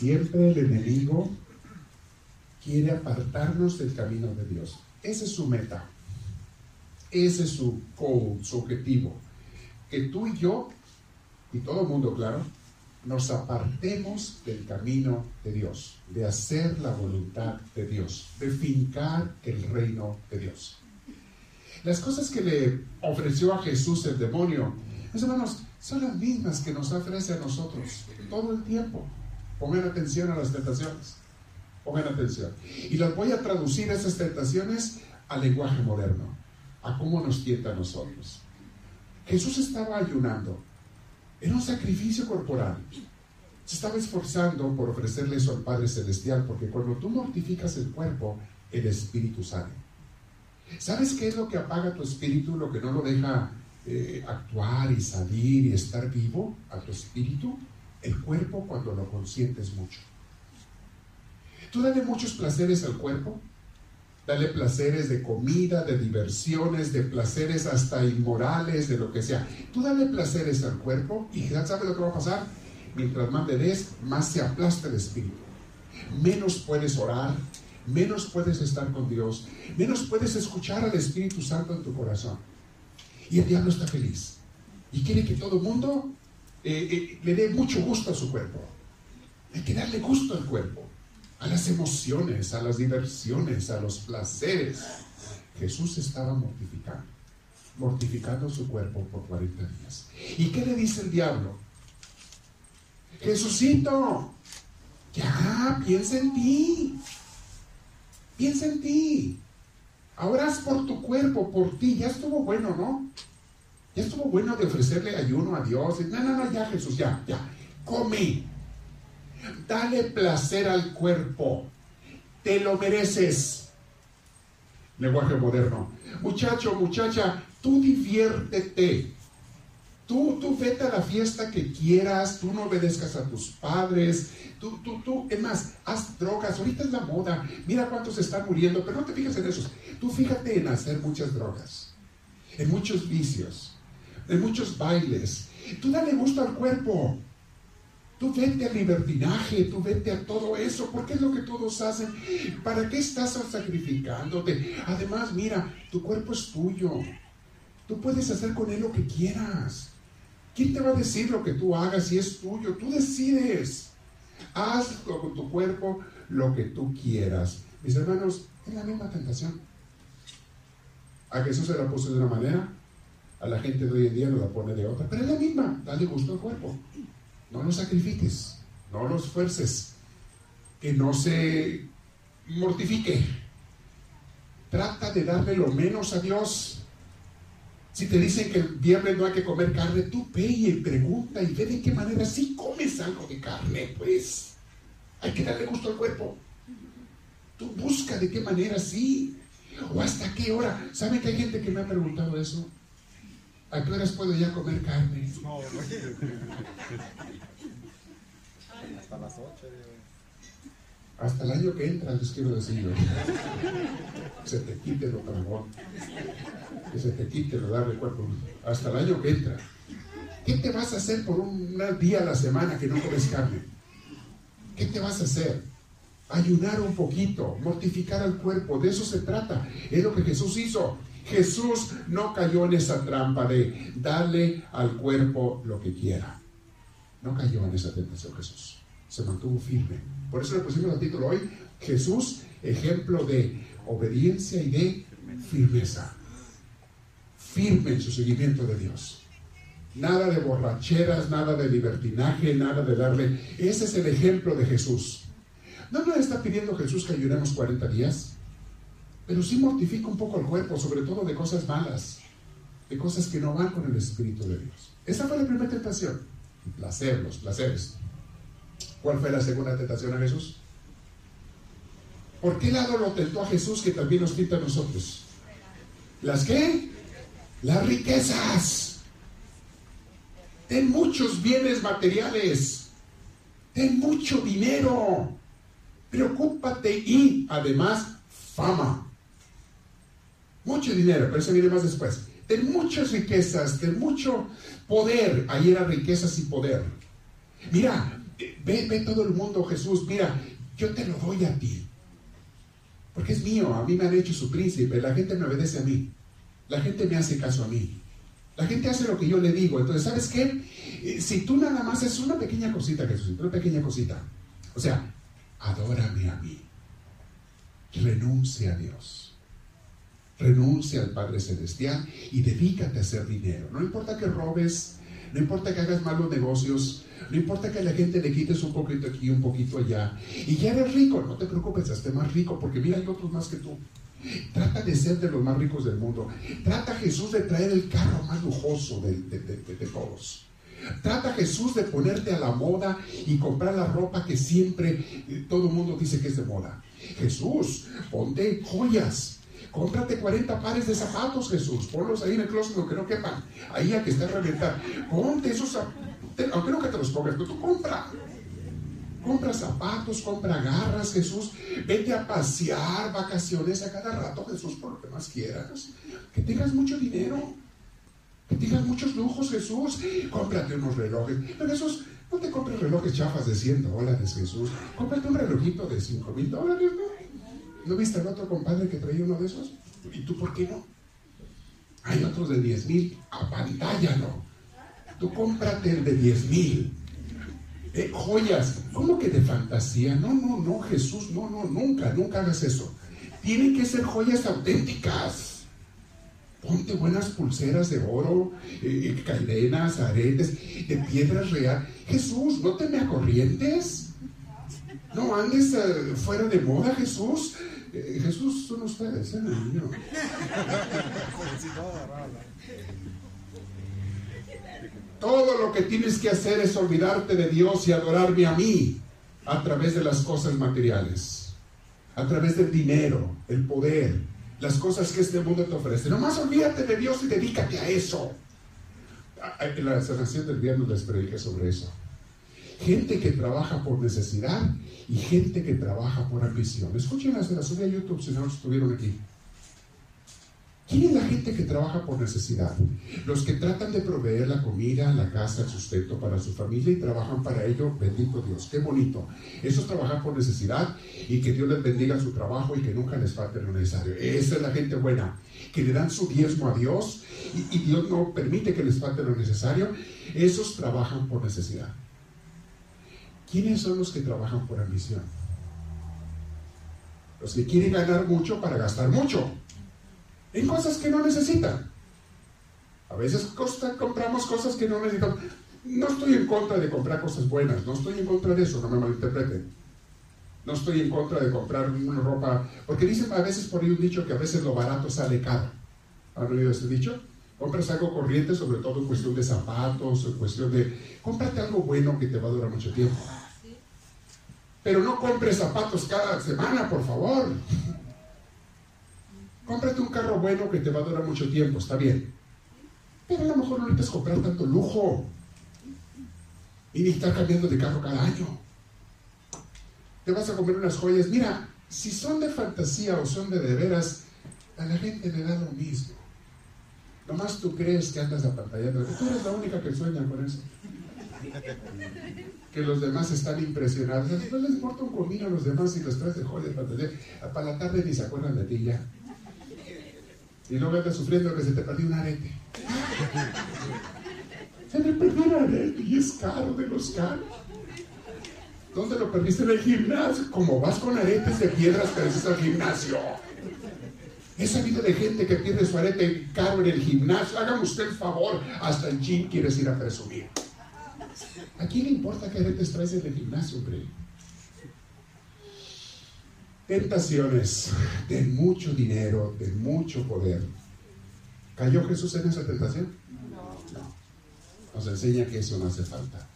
Siempre el enemigo quiere apartarnos del camino de Dios. Ese es su meta. Ese es su su objetivo. Que tú y yo, y todo el mundo, claro, nos apartemos del camino de Dios, de hacer la voluntad de Dios, de fincar el reino de Dios. Las cosas que le ofreció a Jesús el demonio, mis hermanos, son las mismas que nos ofrece a nosotros todo el tiempo. Pongan atención a las tentaciones. Pongan atención. Y las voy a traducir esas tentaciones al lenguaje moderno, a cómo nos tienta a nosotros. Jesús estaba ayunando. Era un sacrificio corporal. Se estaba esforzando por ofrecerle eso al Padre Celestial, porque cuando tú mortificas el cuerpo, el espíritu sale. ¿Sabes qué es lo que apaga tu espíritu, lo que no lo deja eh, actuar y salir y estar vivo a tu espíritu? El cuerpo cuando lo consientes mucho. Tú dale muchos placeres al cuerpo. Dale placeres de comida, de diversiones, de placeres hasta inmorales, de lo que sea. Tú dale placeres al cuerpo y ya sabes lo que va a pasar. Mientras más le des, más se aplasta el espíritu. Menos puedes orar, menos puedes estar con Dios, menos puedes escuchar al Espíritu Santo en tu corazón. Y el diablo está feliz. Y quiere que todo el mundo eh, eh, le dé mucho gusto a su cuerpo. Hay que darle gusto al cuerpo, a las emociones, a las diversiones, a los placeres. Jesús estaba mortificando, mortificando su cuerpo por 40 días. ¿Y qué le dice el diablo? Jesucito, ya, piensa en ti. Piensa en ti. Ahora haz por tu cuerpo, por ti. Ya estuvo bueno, ¿no? Ya estuvo bueno de ofrecerle ayuno a Dios. No, no, no, ya Jesús, ya, ya. Come. Dale placer al cuerpo. Te lo mereces. Lenguaje moderno. Muchacho, muchacha, tú diviértete. Tú, tú vete a la fiesta que quieras, tú no obedezcas a tus padres, tú, tú, tú, es más, haz drogas, ahorita es la moda, mira cuántos están muriendo, pero no te fijes en esos, tú fíjate en hacer muchas drogas, en muchos vicios, en muchos bailes, tú dale gusto al cuerpo, tú vete al libertinaje, tú vete a todo eso, porque es lo que todos hacen, ¿para qué estás sacrificándote? Además, mira, tu cuerpo es tuyo, tú puedes hacer con él lo que quieras. ¿Quién te va a decir lo que tú hagas si es tuyo? Tú decides. Haz con tu cuerpo lo que tú quieras. Mis hermanos, es la misma tentación. A Jesús se la puso de una manera, a la gente de hoy en día nos la pone de otra, pero es la misma. Dale gusto al cuerpo. No lo sacrifiques, no lo esfuerces, que no se mortifique. Trata de darle lo menos a Dios si te dicen que el viernes no hay que comer carne, tú ve y pregunta y ve de qué manera sí comes algo de carne, pues. Hay que darle gusto al cuerpo. Tú busca de qué manera sí. O hasta qué hora. ¿Saben que hay gente que me ha preguntado eso? ¿A qué horas puedo ya comer carne? Hasta las 8. Hasta el año que entra, les quiero decir. Se te quite lo tragón que se te quite lo darle cuerpo hasta el año que entra. ¿Qué te vas a hacer por un día a la semana que no comes carne? ¿Qué te vas a hacer? Ayunar un poquito, mortificar al cuerpo, de eso se trata. Es lo que Jesús hizo. Jesús no cayó en esa trampa de darle al cuerpo lo que quiera. No cayó en esa tentación Jesús. Se mantuvo firme. Por eso le pusimos el título hoy, Jesús, ejemplo de obediencia y de firmeza firme en su seguimiento de Dios. Nada de borracheras, nada de libertinaje, nada de darle. Ese es el ejemplo de Jesús. No nos está pidiendo Jesús que ayunemos 40 días, pero sí mortifica un poco el cuerpo, sobre todo de cosas malas, de cosas que no van con el Espíritu de Dios. Esa fue la primera tentación. Placer, los placeres. ¿Cuál fue la segunda tentación a Jesús? ¿Por qué lado lo tentó a Jesús que también nos quita a nosotros? ¿Las qué? Las riquezas. Ten muchos bienes materiales. Ten mucho dinero. Preocúpate y además fama. Mucho dinero, pero eso viene más después. Ten muchas riquezas, ten mucho poder. Ahí eran riquezas y poder. Mira, Ve, ve todo el mundo, Jesús, mira, yo te lo doy a ti. Porque es mío, a mí me han hecho su príncipe, la gente me obedece a mí, la gente me hace caso a mí. La gente hace lo que yo le digo. Entonces, ¿sabes qué? Eh, si tú nada más es una pequeña cosita, Jesús, una pequeña cosita. O sea, adórame a mí. Renuncia a Dios. Renuncia al Padre Celestial y dedícate a hacer dinero. No importa que robes, no importa que hagas malos negocios, no importa que a la gente le quites un poquito aquí, un poquito allá. Y ya eres rico, no te preocupes, hazte más rico, porque mira, hay otros más que tú. Trata de ser de los más ricos del mundo. Trata Jesús de traer el carro más lujoso de, de todos. Trata Jesús de ponerte a la moda y comprar la ropa que siempre eh, todo el mundo dice que es de moda. Jesús, ponte joyas. Cómprate 40 pares de zapatos, Jesús. Ponlos ahí en el closet, que no quepan. Ahí a que esté a reventar. Ponte esos aunque no que te los pongas, pero tú compra. Compra zapatos, compra garras, Jesús. Vete a pasear, vacaciones a cada rato, Jesús, por lo que más quieras. Que tengas mucho dinero. Tengas muchos lujos, Jesús. Cómprate unos relojes. Pero Jesús, no te compres relojes chafas de 100 dólares, Jesús. Cómprate un relojito de 5 mil dólares, ¿no? ¿No viste al otro compadre que traía uno de esos? ¿Y tú por qué no? Hay otros de 10 mil. A pantalla, ¿no? Tú cómprate el de 10 mil. Eh, joyas, ¿cómo que de fantasía? No, no, no, Jesús, no, no, nunca, nunca hagas eso. Tienen que ser joyas auténticas. Ponte buenas pulseras de oro, eh, eh, cadenas, aretes, de piedras real. Jesús, no te me acorrientes. No andes fuera de moda, Jesús. Jesús son ustedes, ¿eh? Todo lo que tienes que hacer es olvidarte de Dios y adorarme a mí a través de las cosas materiales, a través del dinero, el poder, las cosas que este mundo te ofrece. Nomás olvídate de Dios y dedícate a eso. La sanación del viernes les prediqué sobre eso. Gente que trabaja por necesidad y gente que trabaja por ambición. Escuchen la sanación de YouTube si no estuvieron aquí. ¿Quién es la gente que trabaja por necesidad? Los que tratan de proveer la comida, la casa, el sustento para su familia y trabajan para ello, bendito Dios, qué bonito. Esos trabajan por necesidad y que Dios les bendiga su trabajo y que nunca les falte lo necesario. Esa es la gente buena, que le dan su diezmo a Dios y, y Dios no permite que les falte lo necesario. Esos trabajan por necesidad. ¿Quiénes son los que trabajan por ambición? Los que quieren ganar mucho para gastar mucho en cosas que no necesitan. A veces compramos cosas que no necesitan. No estoy en contra de comprar cosas buenas, no estoy en contra de eso, no me malinterpreten. No estoy en contra de comprar una ropa, porque dicen a veces por ahí un dicho que a veces lo barato sale caro. ¿Han oído ese dicho? Compras algo corriente, sobre todo en cuestión de zapatos, en cuestión de... Cómprate algo bueno que te va a durar mucho tiempo. Pero no compres zapatos cada semana, por favor. Cómprate un carro bueno que te va a durar mucho tiempo, está bien. Pero a lo mejor no necesitas comprar tanto lujo. Y ni estar cambiando de carro cada año. Te vas a comer unas joyas. Mira, si son de fantasía o son de de veras, a la gente le da lo mismo. Nomás tú crees que andas apantallando. Tú eres la única que sueña con eso. Que los demás están impresionados. No les importa un comino a los demás si los traes de joyas para la tarde ni se acuerdan de ti ya. Y luego andas sufriendo que se te perdió un arete. Se me perdió un arete y es caro de los caros. ¿Dónde lo perdiste en el gimnasio? Como vas con aretes de piedras, pareces al gimnasio. He sabido de gente que pierde su arete caro en el gimnasio. Hágame usted el favor, hasta el gym quieres ir a presumir. ¿A quién le importa qué aretes traes en el gimnasio, hombre? Tentaciones de mucho dinero, de mucho poder. ¿Cayó Jesús en esa tentación? No. Nos enseña que eso no hace falta.